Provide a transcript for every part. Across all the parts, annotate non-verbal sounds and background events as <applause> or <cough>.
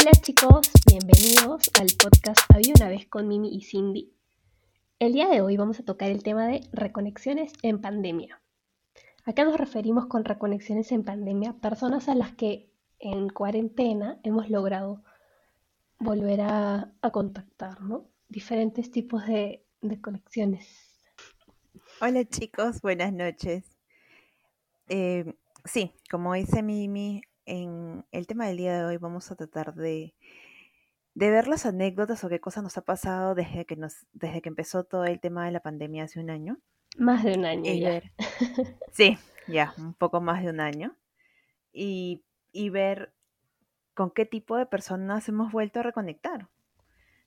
Hola chicos, bienvenidos al podcast Había una vez con Mimi y Cindy. El día de hoy vamos a tocar el tema de reconexiones en pandemia. Acá nos referimos con reconexiones en pandemia personas a las que en cuarentena hemos logrado volver a, contactar, ¿no? Diferentes tipos de, de conexiones. Hola chicos, buenas noches. Eh, sí, como dice Mimi, en el tema del día de hoy vamos a tratar de, de ver las anécdotas o qué cosas nos ha pasado desde que, nos, desde que empezó todo el tema de la pandemia hace un año. Más de un año ya. <laughs> sí, ya, un poco más de un año. Y, y ver con qué tipo de personas hemos vuelto a reconectar,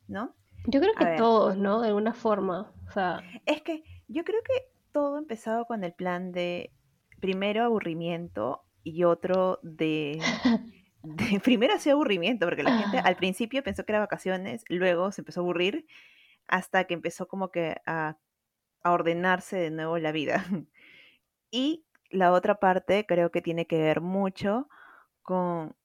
¿no? Yo creo que todos, ¿no? De alguna forma. O sea... Es que yo creo que todo empezado con el plan de primero aburrimiento y otro <laughs> de, primero hacía aburrimiento, porque la gente al principio pensó que era vacaciones, luego se empezó a aburrir hasta que empezó como que a, a ordenarse de nuevo la vida. <laughs> Y la otra parte creo que tiene que ver mucho con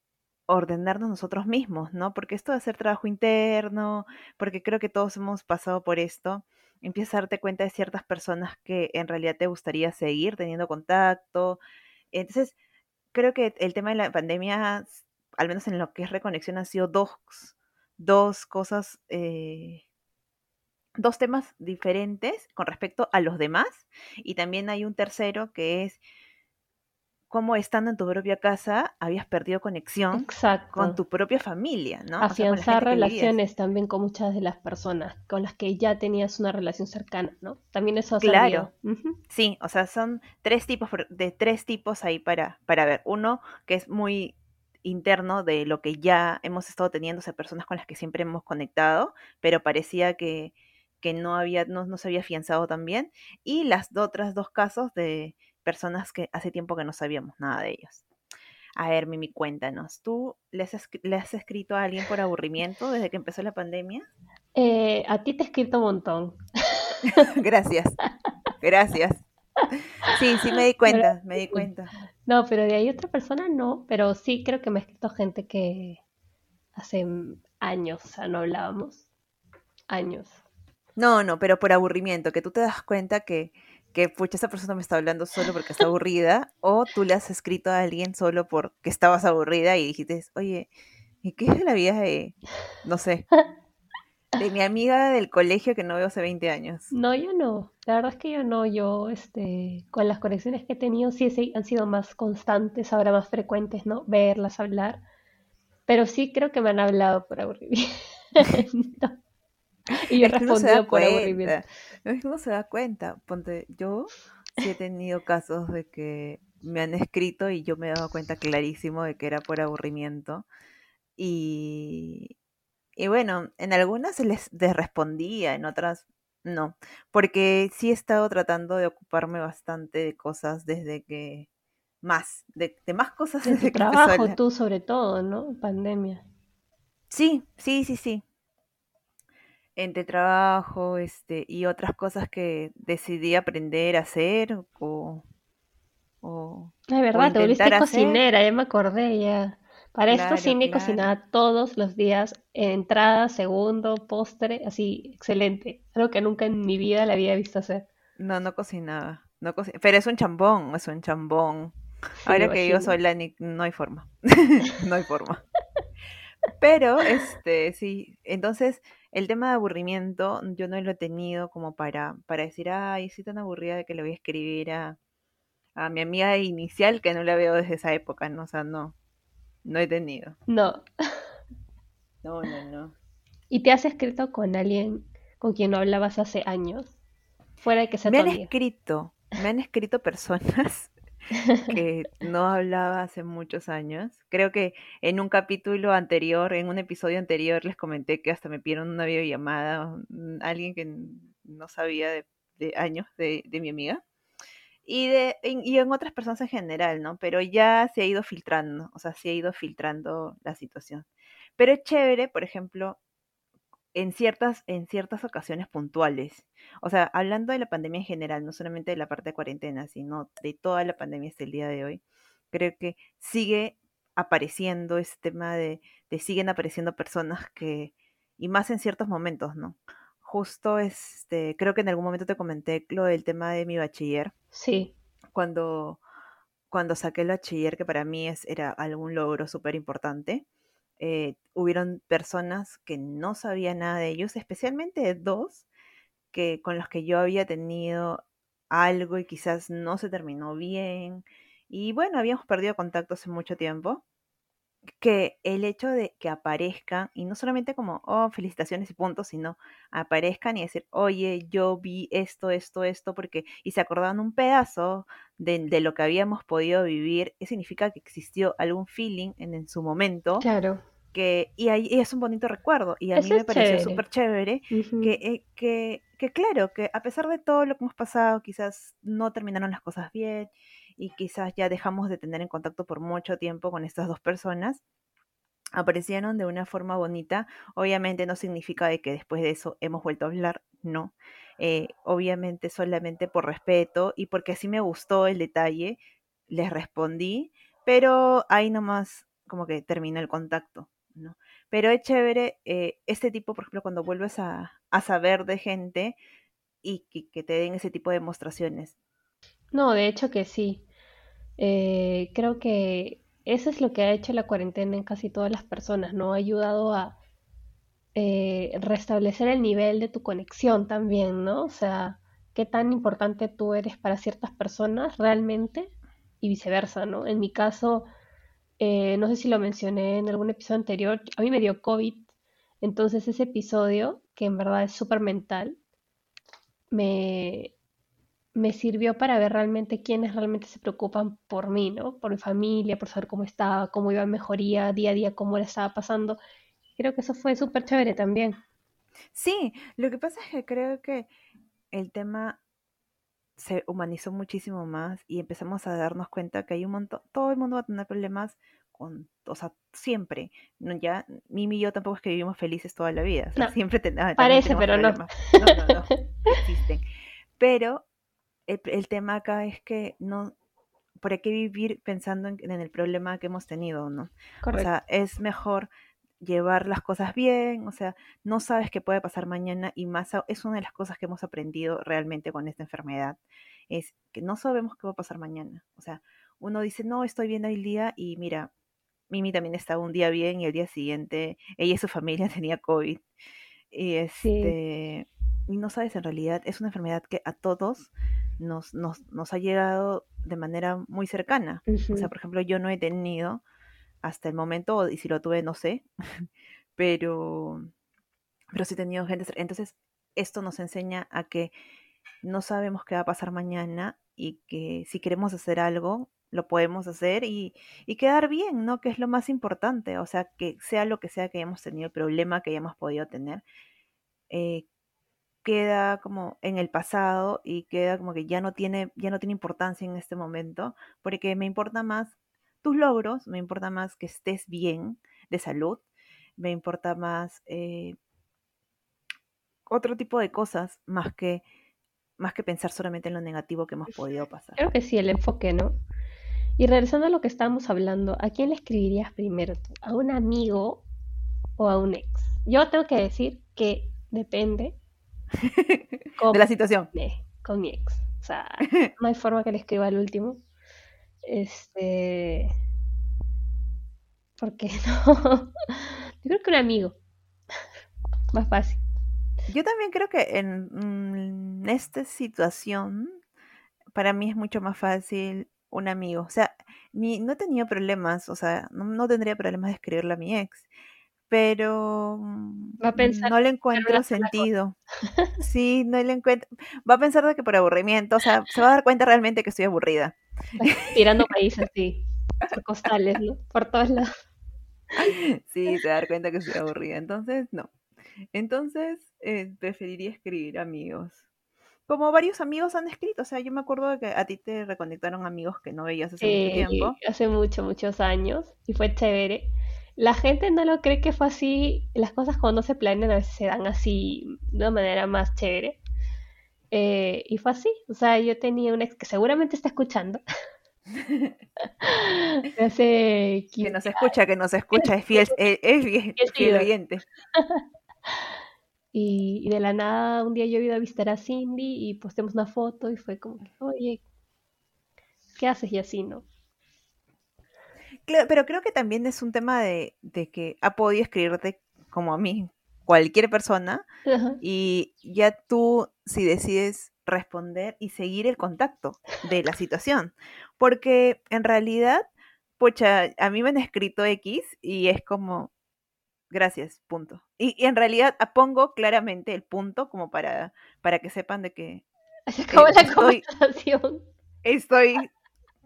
ordenarnos nosotros mismos, ¿no? Porque esto de hacer trabajo interno, porque creo que todos hemos pasado por esto, empiezas a darte cuenta de ciertas personas que en realidad te gustaría seguir teniendo contacto. Entonces, creo que el tema de la pandemia, al menos en lo que es reconexión, ha sido dos, dos cosas, eh, dos temas diferentes con respecto a los demás. Y también hay un tercero que es cómo estando en tu propia casa habías perdido conexión con tu propia familia, ¿no? Afianzar relaciones también con muchas de las personas con las que ya tenías una relación cercana, ¿no? También eso ha Claro. Sí, o sea, son tres tipos de tres tipos ahí para, para ver. Uno que es muy interno de lo que ya hemos estado teniendo, o sea, personas con las que siempre hemos conectado, pero parecía que, que no había, no, no se había afianzado también. Y las otras dos casos de personas que hace tiempo que no sabíamos nada de ellos. A ver, Mimi, cuéntanos, ¿tú le has, escrito a alguien por aburrimiento desde que empezó la pandemia? Eh, a ti te he escrito un montón. <laughs> gracias, gracias. Sí, sí me di <laughs> cuenta, me di cuenta. <laughs> No, pero de ahí otra persona no, pero sí creo que me ha escrito gente que hace años, o sea, no hablábamos. Años. No, no, pero por aburrimiento, que tú te das cuenta que que pucha, esa persona me está hablando solo porque está aburrida, o tú le has escrito a alguien solo porque estabas aburrida y dijiste, oye, ¿y qué es la vida de, no sé, de mi amiga del colegio que no veo hace 20 años? No, yo no. La verdad es que yo no. Yo, este, con las conexiones que he tenido, sí, han sido más constantes, ahora más frecuentes, ¿no? Verlas, hablar. Pero sí creo que me han hablado por aburrimiento. <laughs> Y yo he respondido por aburrimiento. No se da cuenta. Ponte, yo sí he tenido casos de que me han escrito y yo me he dado cuenta clarísimo de que era por aburrimiento. Y, y bueno, en algunas se les respondía, en otras no. Porque sí he estado tratando de ocuparme bastante de cosas desde que. Más, de, más cosas de desde trabajo, tú sobre todo, ¿no? Pandemia. Sí, sí, sí, sí entre trabajo este, y otras cosas que decidí aprender a hacer o... o es verdad, te volviste cocinera, ya me acordé ya. Para esto cine cocinaba todos los días, entrada, segundo, postre, así, excelente. Algo que nunca en mi vida la había visto hacer. No, no cocinaba. No Pero es un chambón, es un chambón. Ahora que yo soy la no hay forma. <laughs> no hay forma. <laughs> Pero, este, sí, entonces el tema de aburrimiento yo no lo he tenido como para, para decir, ay, estoy tan aburrida de que le voy a escribir a, a mi amiga inicial que no la veo desde esa época, ¿no? O sea, no, no he tenido. No. No, no, no. ¿Y te has escrito con alguien con quien no hablabas hace años? Fuera de que sea Me han escrito, me han escrito personas que no hablaba hace muchos años. Creo que en un capítulo anterior, en un episodio anterior, les comenté que hasta me pidieron una videollamada, alguien que no sabía de, años de, mi amiga. Y, de, y en otras personas en general, ¿no? Pero ya se ha ido filtrando, o sea, se ha ido filtrando la situación. Pero es chévere, por ejemplo, en ciertas, en ciertas ocasiones puntuales. O sea, hablando de la pandemia en general, no solamente de la parte de cuarentena, sino de toda la pandemia hasta el día de hoy, creo que sigue apareciendo este tema de, de siguen apareciendo personas que, y más en ciertos momentos, ¿no? Justo, este, creo que en algún momento te comenté lo del tema de mi bachiller. Sí. Cuando, cuando saqué el bachiller, que para mí es, era algún logro súper importante, eh, hubieron personas que no sabían nada de ellos, especialmente dos que con los que yo había tenido algo y quizás no se terminó bien. Y bueno, habíamos perdido contacto hace mucho tiempo. Que el hecho de que aparezcan, y no solamente como, oh, felicitaciones y puntos, sino aparezcan y decir, oye, yo vi esto, esto, esto, porque, y se acordaban un pedazo de, de lo que habíamos podido vivir, significa que existió algún feeling en, en su momento. Claro y, ahí, es un bonito recuerdo y a mí me pareció súper chévere que, eh, que, que, claro, que a pesar de todo lo que hemos pasado, quizás no terminaron las cosas bien y quizás ya dejamos de tener en contacto por mucho tiempo con estas dos personas, aparecieron de una forma bonita. Obviamente no significa de que después de eso hemos vuelto a hablar, no. Eh, obviamente solamente por respeto y porque así me gustó el detalle, les respondí, pero ahí nomás como que terminó el contacto. ¿no? Pero es chévere eh, este tipo, por ejemplo, cuando vuelves a, saber de gente y que, te den ese tipo de demostraciones. No, de hecho que sí. Eh, creo que eso es lo que ha hecho la cuarentena en casi todas las personas, ¿no? Ha ayudado a eh, restablecer el nivel de tu conexión también, ¿no? O sea, qué tan importante tú eres para ciertas personas realmente y viceversa, ¿no? En mi caso, eh, no sé si lo mencioné en algún episodio anterior, a mí me dio COVID, entonces ese episodio, que en verdad es súper mental, me, me sirvió para ver realmente quiénes realmente se preocupan por mí, ¿no? Por mi familia, por saber cómo estaba, cómo iba en mejoría día a día, cómo le estaba pasando. Creo que eso fue súper chévere también. Sí, lo que pasa es que creo que el tema se humanizó muchísimo más y empezamos a darnos cuenta que hay un montón, todo el mundo va a tener problemas con, o sea, siempre. No, ya, Mimi y yo tampoco es que vivimos felices toda la vida. siempre ah, Parece, pero no. no. No, no, <laughs> existen. Pero el, tema acá es que no, ¿por qué vivir pensando en, en el problema que hemos tenido, no? Correcto. O sea, es mejor llevar las cosas bien, o sea, no sabes qué puede pasar mañana y más es una de las cosas que hemos aprendido realmente con esta enfermedad, es que no sabemos qué va a pasar mañana. O sea, uno dice, no, estoy bien el día y mira, Mimi también estaba un día bien y el día siguiente ella y su familia <laughs> tenía COVID. Y, este, y no sabes, en realidad es una enfermedad que a todos nos, nos, nos ha llegado de manera muy cercana. O sea, por ejemplo, yo no he tenido hasta el momento, y si lo tuve, no sé, <laughs> pero, pero sí he tenido gente. Entonces, esto nos enseña a que no sabemos qué va a pasar mañana y que si queremos hacer algo, lo podemos hacer y, y, quedar bien, ¿no? Que es lo más importante, o sea, que sea lo que sea que hayamos tenido, el problema que hayamos podido tener, eh, queda como en el pasado y queda como que ya no tiene, ya no tiene importancia en este momento, porque me importa más tus logros, me importa más que estés bien de salud, me importa más eh, otro tipo de cosas más que, más que pensar solamente en lo negativo que hemos podido pasar. Creo que sí, el enfoque, ¿no? Y regresando a lo que estábamos hablando, ¿a quién le escribirías primero? ¿A un amigo o a un ex? Yo tengo que decir que depende de la situación. con mi ex. O sea, <laughs> no hay forma que le escriba al último. Este. ¿Por qué no? <laughs> Yo creo que un amigo. Más fácil. Yo también creo que en, mm, esta situación, para mí es mucho más fácil un amigo. O sea, ni, no he tenido problemas, o sea, no, tendría problemas de escribirle a mi ex, pero mm, no le encuentro sentido. <laughs> Sí, no le encuentro. Va a pensar de que por aburrimiento, o sea, se va a dar cuenta realmente que estoy aburrida. Tirando países así, por costales, ¿no? Por todos lados. <laughs> Sí, se va a dar cuenta que estoy aburrida. Entonces, no. Entonces, eh, preferiría escribir amigos. Como varios amigos han escrito, o sea, yo me acuerdo de que a ti te reconectaron amigos que no veías hace mucho tiempo. Hace mucho, muchos años, y fue chévere. La gente no lo cree que fue así, las cosas cuando se planean a veces se dan así de una manera más chévere. Eh, y fue así, o sea, yo tenía un ex que seguramente está escuchando. <laughs> hace que nos escucha, que nos escucha, es fiel, <laughs> es, es fiel, oyente. <laughs> Y, de la nada, un día yo he ido a visitar a Cindy y postemos una foto y fue como, oye, ¿qué haces? Y así, ¿no? Pero creo que también es un tema de, de, que ha podido escribirte como a mí, cualquier persona, y ya tú, si decides responder y seguir el contacto de la situación. Porque en realidad, pucha, a mí me han escrito X y es como, gracias, punto. Y, en realidad pongo claramente el punto como para, para que sepan de que... Se acabó la estoy, conversación. Estoy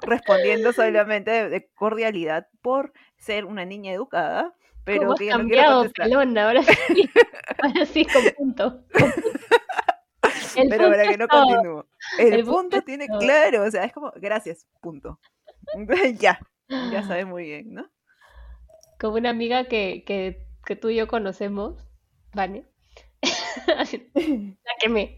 respondiendo <laughs> solamente de, cordialidad por ser una niña educada, pero que no quiero contestar. ahora sí, <laughs> ahora sí, con punto. <laughs> pero para que no continúe. El, punto, tiene claro, o sea, es como, gracias, punto. ya, ya sabes muy bien, ¿no? Como una amiga que, que, que tú y yo conocemos, Vane, la que me,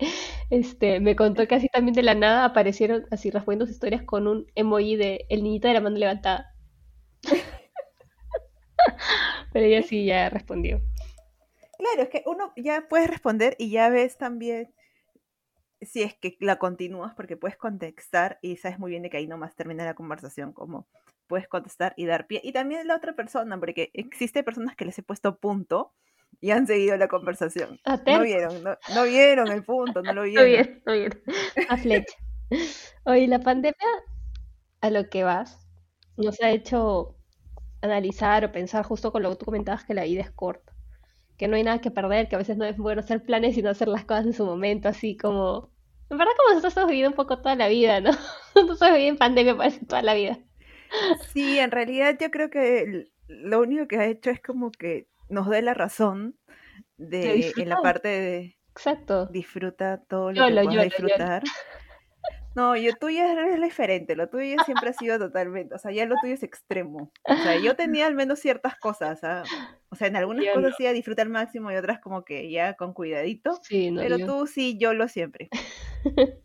este, me contó que así también de la nada aparecieron así respondiendo historias con un emoji de el niñito de la mano levantada. <laughs> Pero ella sí ya respondió. Claro, es que uno ya puedes responder y ya ves también si es que la continúas, porque puedes contestar y sabes muy bien que ahí nomás termina la conversación, como puedes contestar y dar pie. Y también la otra persona, porque existe personas que les he puesto punto y han seguido la conversación. No vieron, no, vieron el punto, no lo <laughs> vieron. No vieron, no vieron. A flecha. Oye, la pandemia, a lo que vas, nos ha hecho analizar o pensar justo con lo que tú comentabas que la vida es corta, que no hay nada que perder, que a veces no es bueno hacer planes sino hacer las cosas en su momento, así como... En verdad como nosotros hemos vivido un poco toda la vida, ¿no? <laughs> Nosotros hemos vivido en pandemia parece toda la vida. Sí, en realidad yo creo que lo único que ha hecho es como que nos dé la razón de, en la parte de Exacto. disfruta todo lo que puedas disfrutar. No, yo tuyo es diferente, lo tuyo siempre ha sido totalmente, o sea, ya lo tuyo es extremo. O sea, yo <laughs> tenía al menos ciertas cosas, ¿ah? o sea, en algunas cosas sí a disfrutar al máximo y otras como que ya con cuidadito, pero tú sí, yo lo siempre. <laughs>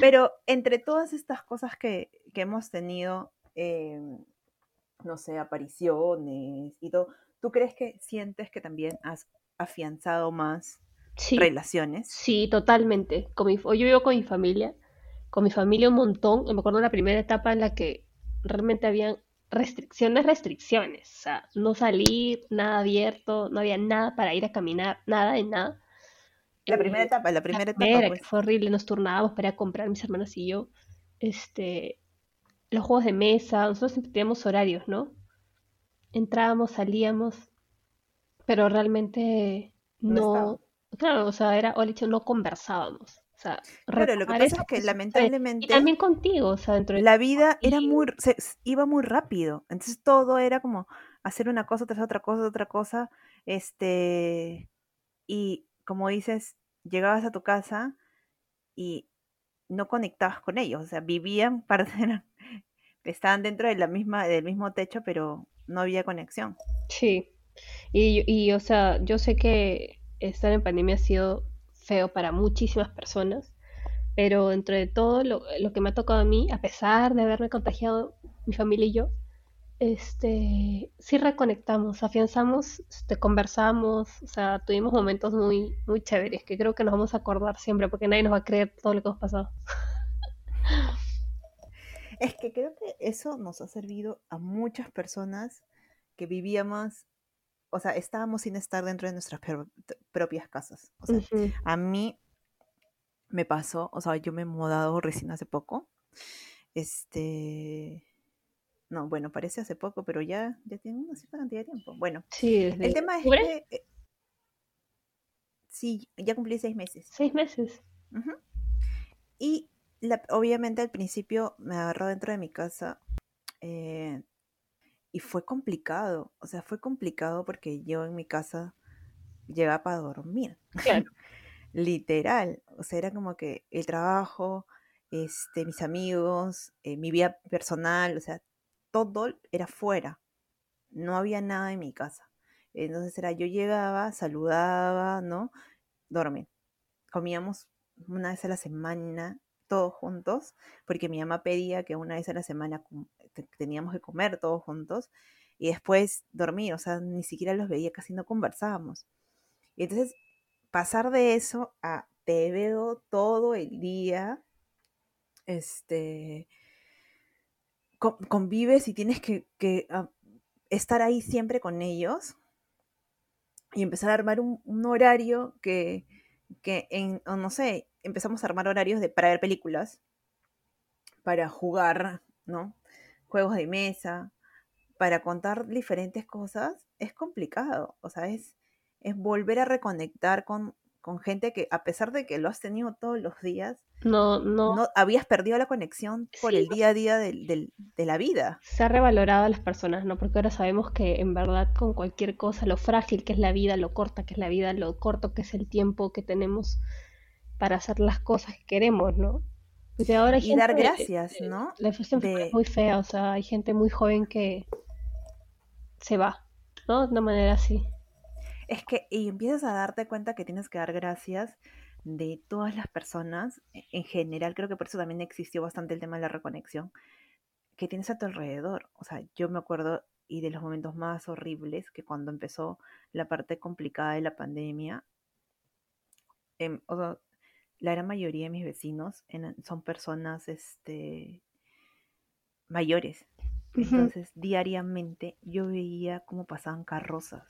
pero entre todas estas cosas que, que hemos tenido, eh, no sé, apariciones y todo, ¿Tú crees que sientes que también has afianzado más relaciones? Sí, totalmente. Con mi, yo vivo con mi familia, con mi familia un montón. Me acuerdo de la primera etapa en la que realmente habían restricciones, restricciones. O sea, no salir, nada abierto, no había nada para ir a caminar, nada de nada. La primera eh, etapa, la primera etapa. Pues. Fue horrible, nos turnábamos para ir a comprar mis hermanas y yo. Este, los juegos de mesa, nosotros siempre teníamos horarios, ¿no? Entrábamos, salíamos, pero realmente no, claro, o sea, era, o hecho, no conversábamos. O sea, claro, lo que pasa es que lamentablemente... Y también contigo, o sea, dentro de... La vida era muy, se, iba muy rápido, entonces todo era como hacer una cosa tras otra cosa, otra cosa, este, y como dices, llegabas a tu casa y no conectabas con ellos, o sea, vivían, <laughs> para, estaban dentro de la misma, del mismo techo, pero no había conexión. Sí, y, y o sea, yo sé que estar en pandemia ha sido feo para muchísimas personas, pero dentro de todo lo, lo, que me ha tocado a mí, a pesar de haberme contagiado mi familia y yo, este, sí reconectamos, afianzamos, este, conversamos, o sea, tuvimos momentos muy, muy chéveres que creo que nos vamos a acordar siempre porque nadie nos va a creer todo lo que hemos pasado. <laughs> Es que creo que eso nos ha servido a muchas personas que vivíamos, o sea, estábamos sin estar dentro de nuestras propias casas. O sea, a mí me pasó, o sea, yo me he mudado recién hace poco. Este, no, bueno, parece hace poco, pero ya, ya tiene una cierta cantidad de tiempo. Bueno, sí, el tema es que... Eh, sí, ya cumplí seis meses. Seis meses. Y obviamente al principio me agarró dentro de mi casa eh, y fue complicado, o sea, fue complicado porque yo en mi casa llegaba para dormir. <laughs> Literal, o sea, era como que el trabajo, este, mis amigos, eh, mi vida personal, o sea, todo era fuera. No había nada en mi casa. Entonces era, yo llegaba, saludaba, ¿no? Dormir. Comíamos una vez a la semana todos juntos, porque mi mamá pedía que una vez a la semana teníamos que comer todos juntos y después dormir, o sea, ni siquiera los veía, casi no conversábamos. Y entonces pasar de eso a te veo todo el día, este, convives y tienes que, ah, estar ahí siempre con ellos y empezar a armar un, horario que, que en, no sé, empezamos a armar horarios de, para ver películas, para jugar, ¿no? Juegos de mesa, para contar diferentes cosas, es complicado. O sea, es, es volver a reconectar con, con gente que a pesar de que lo has tenido todos los días, no, no, no habías perdido la conexión por el día a día de la vida. Se ha revalorado a las personas, ¿no? Porque ahora sabemos que en verdad con cualquier cosa, lo frágil que es la vida, lo corta que es la vida, lo corto que es el tiempo que tenemos para hacer las cosas que queremos, ¿no? ahora y dar gracias, ¿no? La es muy fea, o sea, hay gente muy joven que se va, ¿no? De una manera así. Es que y empiezas a darte cuenta que tienes que dar gracias de todas las personas, e, en general, creo que por eso también existió bastante el tema de la reconexión, que tienes a tu alrededor. O sea, yo me acuerdo y de los momentos más horribles que cuando empezó la parte complicada de la pandemia, em, la gran mayoría de mis vecinos son personas este, mayores. Entonces, diariamente yo veía cómo pasaban carrozas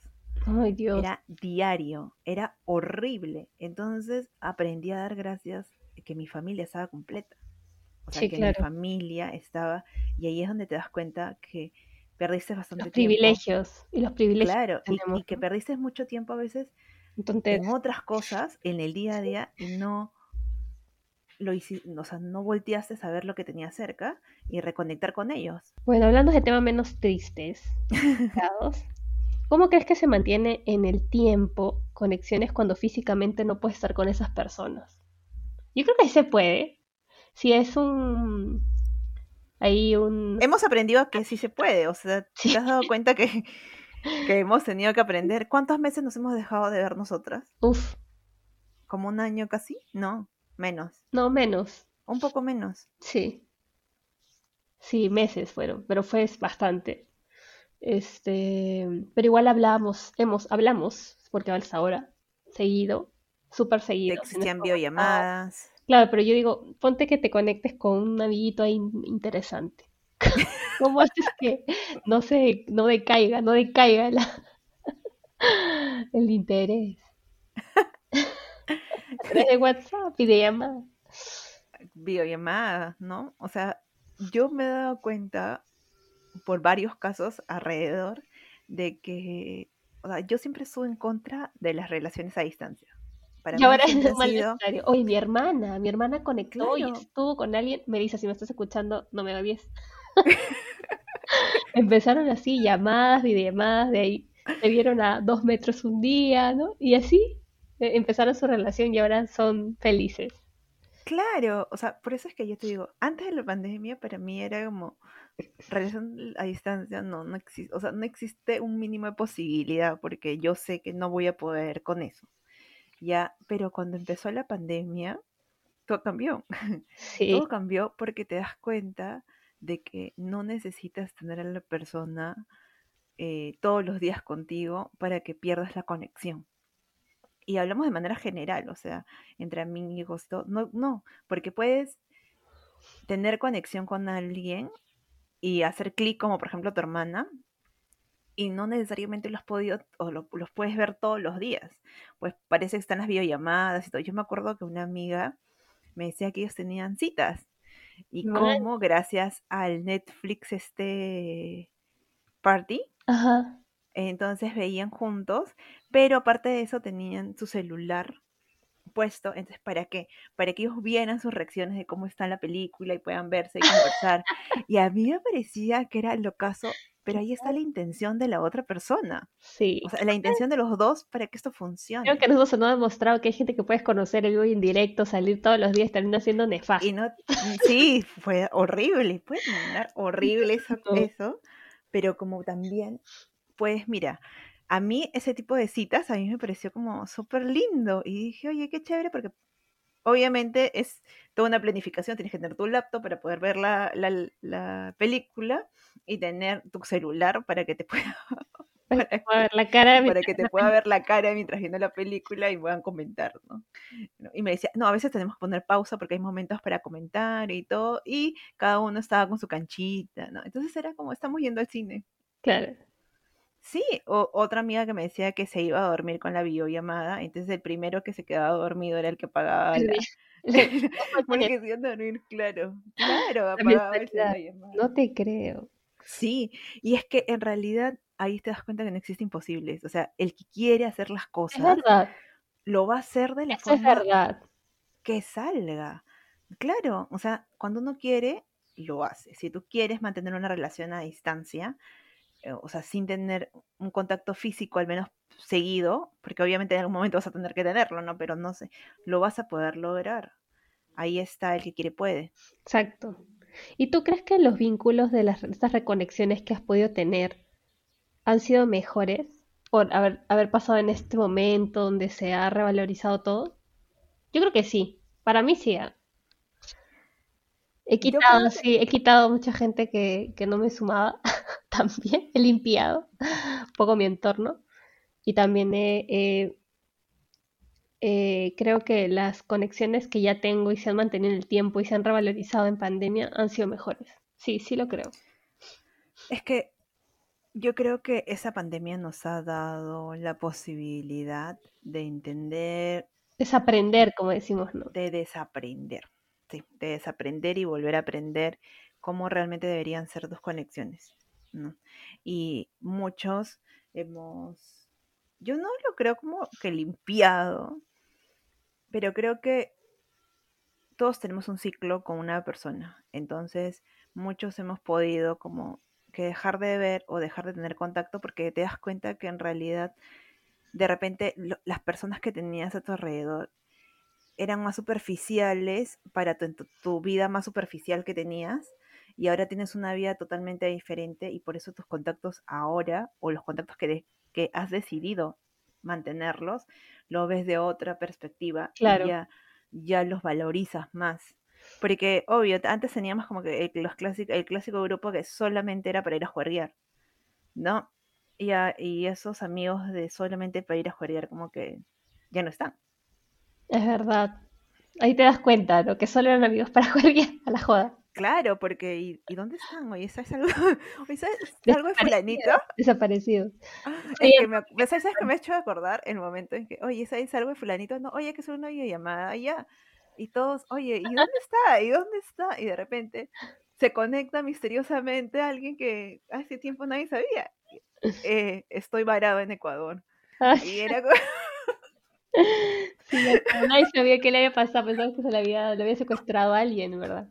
Ay, Dios. Era diario, era horrible. Entonces aprendí a dar gracias que mi familia estaba completa. O sea, que mi familia estaba, y ahí es donde te das cuenta que perdiste bastante los privilegios y los privilegios claro y, que perdiste mucho tiempo a veces en otras cosas en el día a día y no lo hiciste, o sea, no volteaste a ver lo que tenía cerca y reconectar con ellos. Bueno, hablando de temas menos tristes, <laughs> ¿Cómo crees que se mantiene en el tiempo conexiones cuando físicamente no puedes estar con esas personas? Yo creo que se puede. Si es un... Hay un... Hemos aprendido que sí se puede, o sea, ¿te has dado cuenta que, <laughs> que hemos tenido que aprender? ¿Cuántos meses nos hemos dejado de ver nosotras? Uf. ¿Como un año casi? No, menos. No, menos. Un poco menos. Sí. Sí, meses fueron, pero fue bastante. Este, pero igual hablamos, hemos, hablamos, porque hasta ahora, seguido, súper seguido. Existían videollamadas. Claro, pero yo digo, ponte que te conectes con un amiguito ahí interesante. <laughs> ¿Cómo haces que no se, no decaiga, no decaiga <laughs> el interés? De WhatsApp, videollamada. Videollamada, ¿no? O sea, yo me he dado cuenta por varios casos alrededor de que, o sea, yo siempre estuve en contra de las relaciones a distancia. Para y ahora es sido... Oye, mi hermana, mi hermana conectó y estuvo con alguien, me dice, si me estás escuchando, no me odies. <laughs> Empezaron así, llamadas, videollamadas, de ahí se vieron a dos metros un día, ¿no? Y así empezaron su relación y ahora son felices. Claro, o sea, por eso es que yo te digo, antes de la pandemia para mí era como, relación a distancia no, no existe, o sea, no existe un mínimo de posibilidad porque yo sé que no voy a poder con eso. Ya, pero cuando empezó la pandemia, todo cambió. Todo cambió porque te das cuenta de que no necesitas tener a la persona eh, todos los días contigo para que pierdas la conexión. Y hablamos de manera general, o sea, entre amigos, todo. No, no, porque puedes tener conexión con alguien y hacer clic como por ejemplo tu hermana y no necesariamente los, podido, o los puedes ver todos los días. Pues parece que están las videollamadas y todo. Yo me acuerdo que una amiga me decía que ellos tenían citas y cómo gracias al Netflix este party, entonces veían juntos, pero aparte de eso tenían su celular puesto, entonces ¿para qué? Para que ellos vieran sus reacciones de cómo está la película y puedan verse y conversar. <laughs> y a mí me parecía que era lo caso, pero ahí está la intención de la otra persona. Sí. O sea, la intención de los dos para que esto funcione. Creo que nosotros nos ha demostrado que hay gente que puedes conocer el vivo en directo, salir todos los días termina siendo nefasto. Y no, mm, sí, fue horrible, puede terminar horrible eso, <laughs> eso, pero como también, pues mira, a mí ese tipo de citas a mí me pareció como súper lindo y dije, oye, qué chévere porque obviamente es toda una planificación, tienes que tener tu laptop para poder ver la, la, la película y tener tu celular para que te <laughs> pueda para, ver la cara para que te pueda ver la cara mientras viendo la película y puedan comentar, ¿no? Y me decía, no, a veces tenemos que poner pausa porque hay momentos para comentar y todo, y cada uno estaba con su canchita, ¿no? Entonces era como, estamos yendo al cine. Claro. Sí, o, otra amiga que me decía que se iba a dormir con la videollamada, entonces el primero que se quedaba dormido era el que pagaba la... porque <laughs> <laughs> se a dormir, claro, claro, apagaba llamada. No te creo. Sí, y es que en realidad ahí te das cuenta que no existe imposibles. O sea, el que quiere hacer las cosas lo va a hacer de la forma que salga. Claro, o sea, cuando uno quiere, lo hace. Si tú quieres mantener una relación a distancia, o sea, sin tener un contacto físico al menos seguido, porque obviamente en algún momento vas a tener que tenerlo, ¿no? Pero no sé, lo vas a poder lograr. Ahí está el que quiere puede. Exacto. ¿Y tú crees que los vínculos de las, estas reconexiones que has podido tener han sido mejores por haber, haber pasado en este momento donde se ha revalorizado todo? Yo creo que sí. Para mí sí. He quitado, sí, he quitado mucha gente que, que no me sumaba. <laughs> también he limpiado un poco mi entorno. Y también he, eh, creo que las conexiones que ya tengo y se han mantenido en el tiempo y se han revalorizado en pandemia han sido mejores. Sí, sí lo creo. Es que yo creo que esa pandemia nos ha dado la posibilidad de entender. Desaprender, como decimos, ¿no? De desaprender. Sí, de desaprender y volver a aprender cómo realmente deberían ser tus conexiones. ¿no? Y muchos hemos. Yo no lo creo como que limpiado, pero creo que todos tenemos un ciclo con una persona. Entonces, muchos hemos podido como que dejar de ver o dejar de tener contacto porque te das cuenta que en realidad de repente las personas que tenías a tu alrededor eran más superficiales para tu, vida más superficial que tenías y ahora tienes una vida totalmente diferente y por eso tus contactos ahora o los contactos que, que has decidido mantenerlos, lo ves de otra perspectiva y ya, ya los valorizas más. Porque, obvio, antes teníamos como que el, los el clásico grupo que solamente era para ir a jugar, ¿no? Y, y esos amigos de solamente para ir a jugar, como que ya no están. Es verdad. Ahí te das cuenta, lo que solo eran amigos para <laughs> jugar a la joda. Claro, porque ¿y, dónde están? Oye, ¿sabes algo? <laughs> Oye, ¿sabes algo de fulanito? Desaparecido. Es que me, ¿sabes, que me ha hecho <laughs> acordar el momento en que, oye, ¿sabes algo de fulanito? No, oye, que es una videollamada, ya. Y todos, oye, ¿y dónde está? ¿Y dónde está? Y de repente se conecta misteriosamente a alguien que hace tiempo nadie sabía. Eh, estoy varado en Ecuador. Y era como... sí, nadie sabía qué le había pasado, pensaba que se le había, le había secuestrado a alguien, ¿verdad?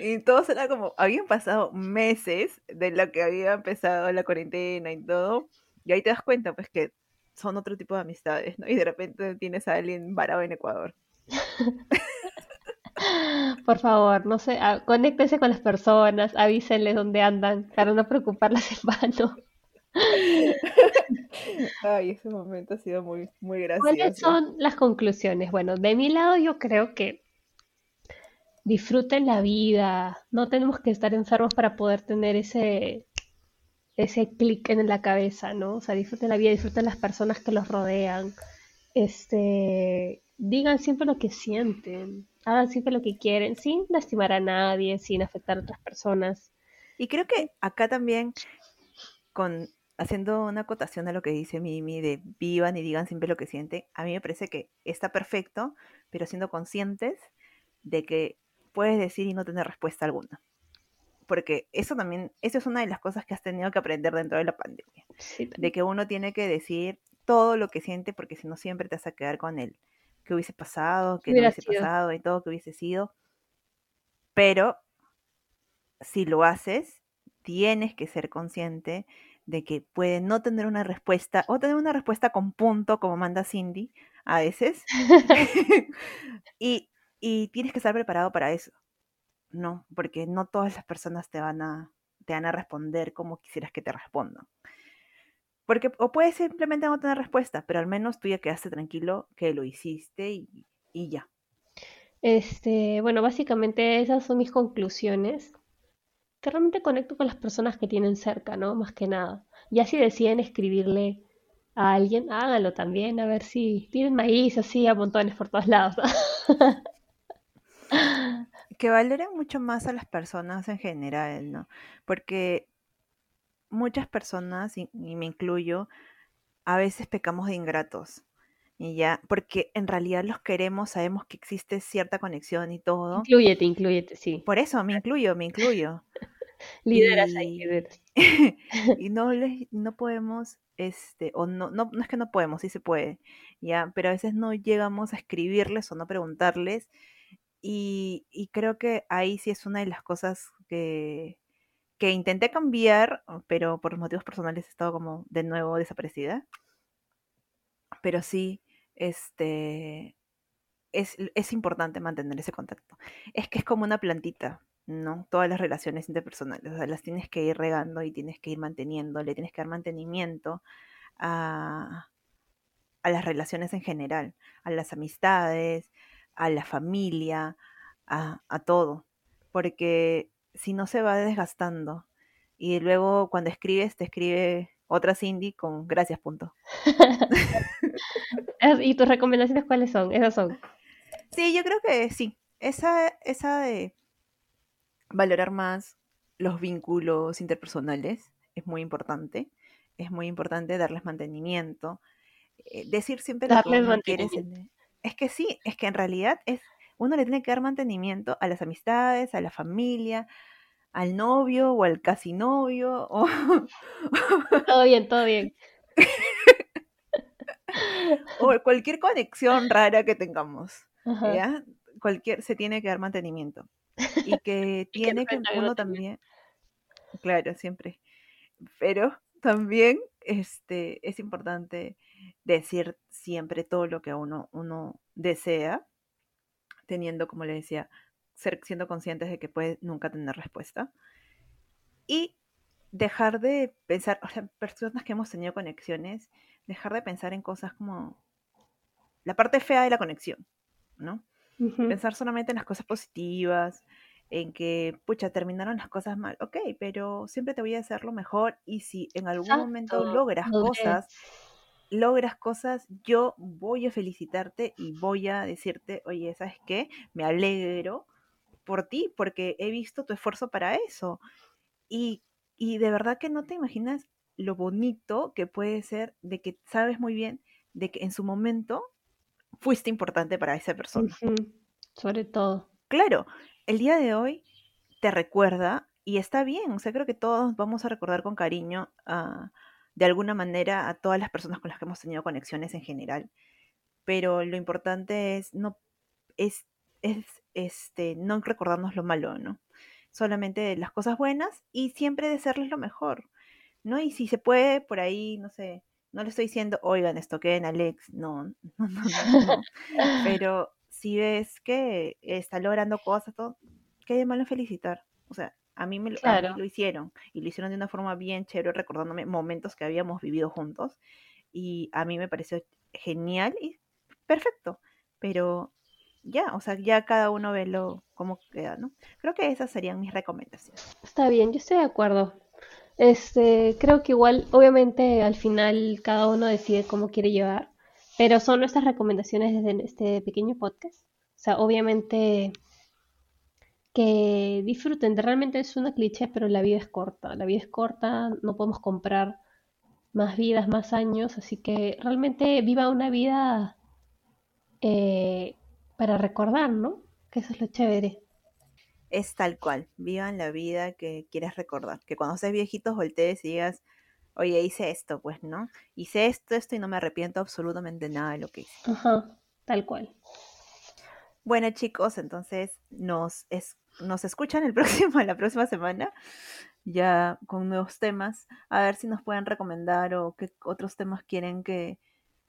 y todos era como, habían pasado meses de lo que había empezado la cuarentena y todo, y ahí te das cuenta, pues, que son otro tipo de amistades, ¿no? Y de repente tienes a alguien varado en Ecuador. Por favor, no sé, ah, conéctense con las personas, avísenles dónde andan para no preocuparlas en <laughs> vano. <laughs> Ay, ese momento ha sido muy, muy gracioso. ¿Cuáles son las conclusiones? Bueno, de mi lado yo creo que disfruten la vida, no tenemos que estar enfermos para poder tener ese, ese clic en la cabeza, ¿no? O sea, disfruten la vida, disfruten las personas que los rodean, este, digan siempre lo que sienten, hagan siempre lo que quieren, sin lastimar a nadie, sin afectar a otras personas. Y creo que acá también, con haciendo una acotación a lo que dice Mimi de vivan y digan siempre lo que sienten, a mí me parece que está perfecto, pero siendo conscientes de que puedes decir y no tener respuesta alguna. Porque eso también, eso es una de las cosas que has tenido que aprender dentro de la pandemia. de que uno tiene que decir todo lo que siente porque si no siempre te vas a quedar con él. Que hubiese pasado, que no hubiese pasado y todo que hubiese sido. Pero si lo haces, tienes que ser consciente de que puede no tener una respuesta o tener una respuesta con punto, como manda Cindy a veces. <laughs> <laughs> y y tienes que estar preparado para eso, ¿no? Porque no todas las personas te van a, te van a responder como quisieras que te respondan. Porque, o puedes simplemente no tener respuesta, pero al menos tú ya quedaste tranquilo que lo hiciste y, y ya. Este, bueno, básicamente esas son mis conclusiones. Que realmente conecto con las personas que tienen cerca, ¿no? Más que nada. Ya si deciden escribirle a alguien, háganlo también, a ver si tienen maíz así a montones por todos lados. <laughs> que valoren mucho más a las personas en general, ¿no? Porque muchas personas, y, me incluyo, a veces pecamos de ingratos. Y ya, porque en realidad los queremos, sabemos que existe cierta conexión y todo. Incluyete, incluyete, sí. Por eso me incluyo, me incluyo. <laughs> lideras y, ahí, lideras. <laughs> y <laughs> no les, no podemos, este, o no, no, no es que no podemos, sí se puede, ya, pero a veces no llegamos a escribirles o no preguntarles. Y, y creo que ahí sí es una de las cosas que, que intenté cambiar, pero por motivos personales he estado como de nuevo desaparecida. Pero sí, este, es, es, importante mantener ese contacto. Es que es como una plantita, ¿no? Todas las relaciones interpersonales, o sea, las tienes que ir regando y tienes que ir manteniendo, le tienes que dar mantenimiento a, a las relaciones en general, a las amistades, a la familia, a, a todo. Porque si no se va desgastando. Y luego cuando escribes, te escribe otra Cindy con gracias, punto. <laughs> ¿Y tus recomendaciones cuáles son? Esas son. Sí, yo creo que sí. Esa, esa de valorar más los vínculos interpersonales es muy importante. Es muy importante darles mantenimiento. Eh, decir siempre lo que uno quieres. Es que sí, es que en realidad es uno le tiene que dar mantenimiento a las amistades, a la familia, al novio o al casi novio. O... <laughs> todo bien, todo bien. o cualquier conexión rara que tengamos. ¿ya? Cualquier, se tiene que dar mantenimiento. Y que tiene que, uno también, claro, siempre. Pero también este, es importante decir siempre todo lo que uno, uno desea teniendo, como le decía, ser, siendo conscientes de que puede nunca tener respuesta. Y dejar de pensar, o sea, personas que hemos tenido conexiones, dejar de pensar en cosas como la parte fea de la conexión, ¿no? Pensar solamente en las cosas positivas, en que, pucha, terminaron las cosas mal, ok, pero siempre te voy a hacer lo mejor y si en algún momento logras cosas logras cosas, yo voy a felicitarte y voy a decirte, oye, ¿sabes qué? Me alegro por ti porque he visto tu esfuerzo para eso. Y, y de verdad que no te imaginas lo bonito que puede ser de que sabes muy bien de que en su momento fuiste importante para esa persona. Sobre todo. Claro, el día de hoy te recuerda y está bien, o sea, creo que todos vamos a recordar con cariño a de alguna manera a todas las personas con las que hemos tenido conexiones en general. Pero lo importante es no es, es este no recordarnos lo malo, ¿no? Solamente las cosas buenas y siempre desearles lo mejor, ¿no? Y si se puede por ahí, no sé, no le estoy diciendo, oigan, esto en Alex, <laughs> no, no, no, no, <laughs> Pero si ves que está logrando cosas, todo, que de malo felicitar. O sea, a mí, me, lo hicieron y lo hicieron de una forma bien chévere, recordándome momentos que habíamos vivido juntos y a mí me pareció genial y perfecto, pero ya, o sea, ya cada uno ve lo cómo queda, ¿no? Creo que esas serían mis recomendaciones. Está bien, yo estoy de acuerdo. Este, creo que igual, obviamente, al final cada uno decide cómo quiere llevar, pero son nuestras recomendaciones desde este pequeño podcast. O sea, obviamente que disfruten. Realmente es una cliché, pero la vida es corta. La vida es corta, no podemos comprar más vidas, más años, así que realmente viva una vida eh, para recordar, ¿no? Que eso es lo chévere. Es tal cual, vivan la vida que quieres recordar. Que cuando seas viejitos voltees y digas, oye, hice esto, pues, ¿no? Hice esto, esto y no me arrepiento absolutamente nada de lo que hice. Ajá, tal cual. Bueno, chicos, entonces nos es nos escuchan el <laughs> próximo, la próxima semana, ya con nuevos temas, a ver si nos pueden recomendar o qué otros temas quieren que,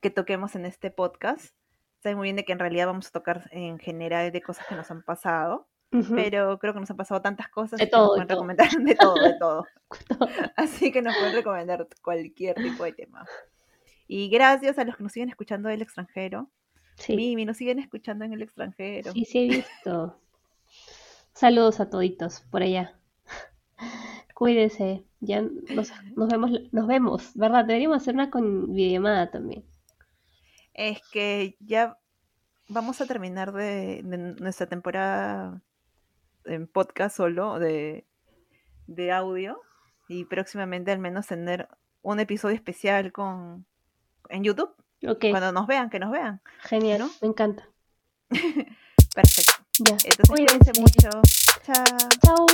que toquemos en este podcast. Saben muy bien de que en realidad vamos a tocar en general de cosas que nos han pasado. Pero creo que nos han pasado tantas cosas De que nos todo, de pueden todo. recomendar de todo, de <laughs> todo. <laughs> Así que nos pueden recomendar cualquier tipo de tema. Y gracias a los que nos siguen escuchando del extranjero. Sí, Mimi, nos siguen escuchando en el extranjero. sí, sí he visto. Saludos a toditos por allá. <laughs> Cuídense, ya nos, nos vemos, nos vemos, ¿verdad? Deberíamos hacer una con videollamada también. Es que ya vamos a terminar de, de nuestra temporada en podcast solo de, de audio y próximamente al menos tener un episodio especial con en YouTube Ok, cuando nos vean, que nos vean. genial, ¿no? me encanta. <laughs> Perfecto. Ya, Entonces cuídense cuídense. mucho. Chao. Chao.